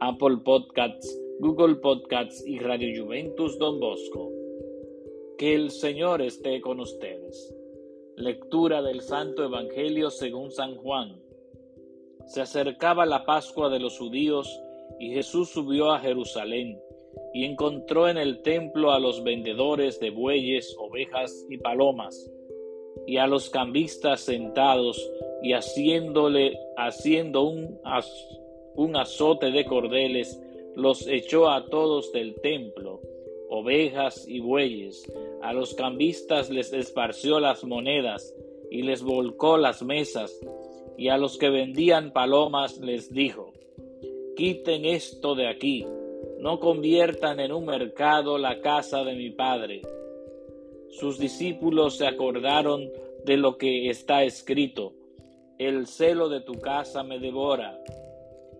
Apple Podcasts, Google Podcasts y Radio Juventus Don Bosco. Que el Señor esté con ustedes. Lectura del Santo Evangelio según San Juan. Se acercaba la Pascua de los judíos y Jesús subió a Jerusalén y encontró en el templo a los vendedores de bueyes, ovejas y palomas y a los cambistas sentados y haciéndole haciendo un, un azote de cordeles los echó a todos del templo ovejas y bueyes. A los cambistas les esparció las monedas y les volcó las mesas. Y a los que vendían palomas les dijo, quiten esto de aquí, no conviertan en un mercado la casa de mi padre. Sus discípulos se acordaron de lo que está escrito, el celo de tu casa me devora.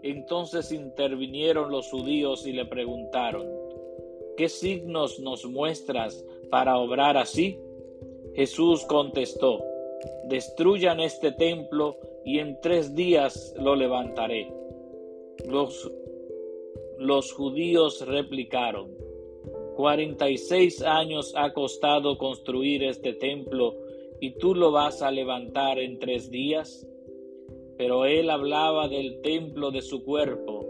Entonces intervinieron los judíos y le preguntaron, ¿qué signos nos muestras para obrar así? Jesús contestó, destruyan este templo y en tres días lo levantaré. Los, los judíos replicaron, cuarenta y seis años ha costado construir este templo y tú lo vas a levantar en tres días. Pero él hablaba del templo de su cuerpo,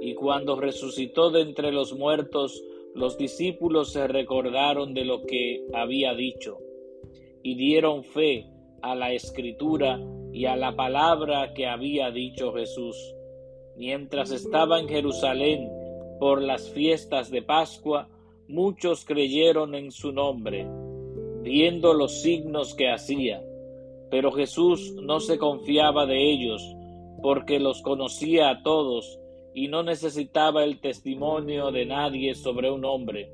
y cuando resucitó de entre los muertos, los discípulos se recordaron de lo que había dicho y dieron fe a la escritura y a la palabra que había dicho Jesús. Mientras estaba en Jerusalén por las fiestas de Pascua, muchos creyeron en su nombre, viendo los signos que hacía. Pero Jesús no se confiaba de ellos, porque los conocía a todos y no necesitaba el testimonio de nadie sobre un hombre,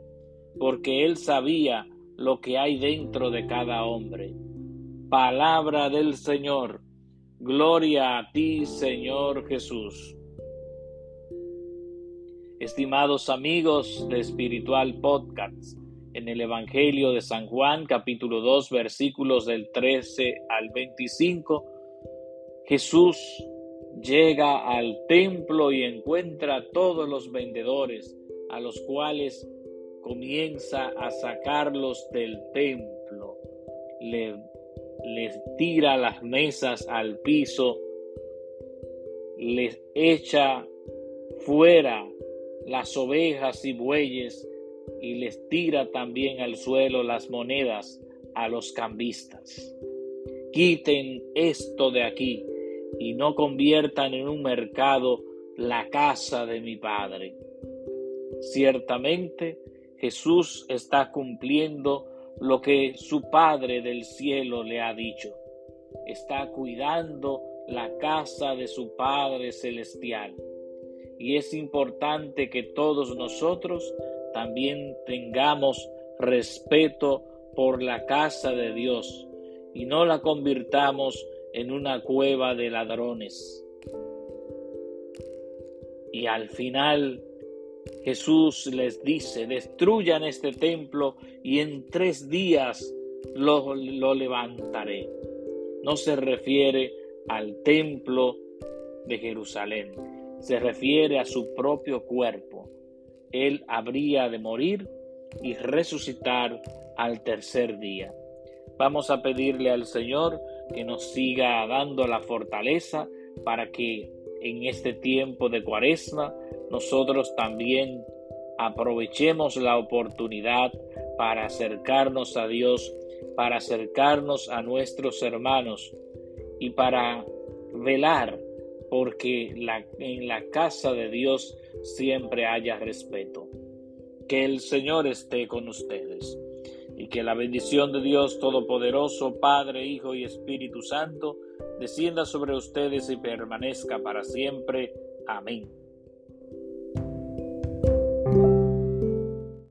porque él sabía lo que hay dentro de cada hombre. Palabra del Señor. Gloria a ti, Señor Jesús. Estimados amigos de Espiritual Podcast, en el Evangelio de San Juan, capítulo 2, versículos del 13 al 25, Jesús llega al templo y encuentra a todos los vendedores, a los cuales comienza a sacarlos del templo. Le, les tira las mesas al piso, les echa fuera las ovejas y bueyes y les tira también al suelo las monedas a los cambistas. Quiten esto de aquí y no conviertan en un mercado la casa de mi Padre. Ciertamente Jesús está cumpliendo lo que su Padre del cielo le ha dicho. Está cuidando la casa de su Padre celestial. Y es importante que todos nosotros también tengamos respeto por la casa de Dios y no la convirtamos en una cueva de ladrones. Y al final Jesús les dice, destruyan este templo y en tres días lo, lo, levantaré. No se refiere al templo de Jerusalén, se refiere a su propio cuerpo. Él habría de morir y resucitar al tercer día. Vamos a pedirle al Señor que nos siga dando la fortaleza para que en este tiempo de cuaresma nosotros también aprovechemos la oportunidad para acercarnos a Dios, para acercarnos a nuestros hermanos y para velar porque en la casa de Dios siempre haya respeto. Que el Señor esté con ustedes y que la bendición de Dios Todopoderoso, Padre, Hijo y Espíritu Santo, descienda sobre ustedes y permanezca para siempre. Amén.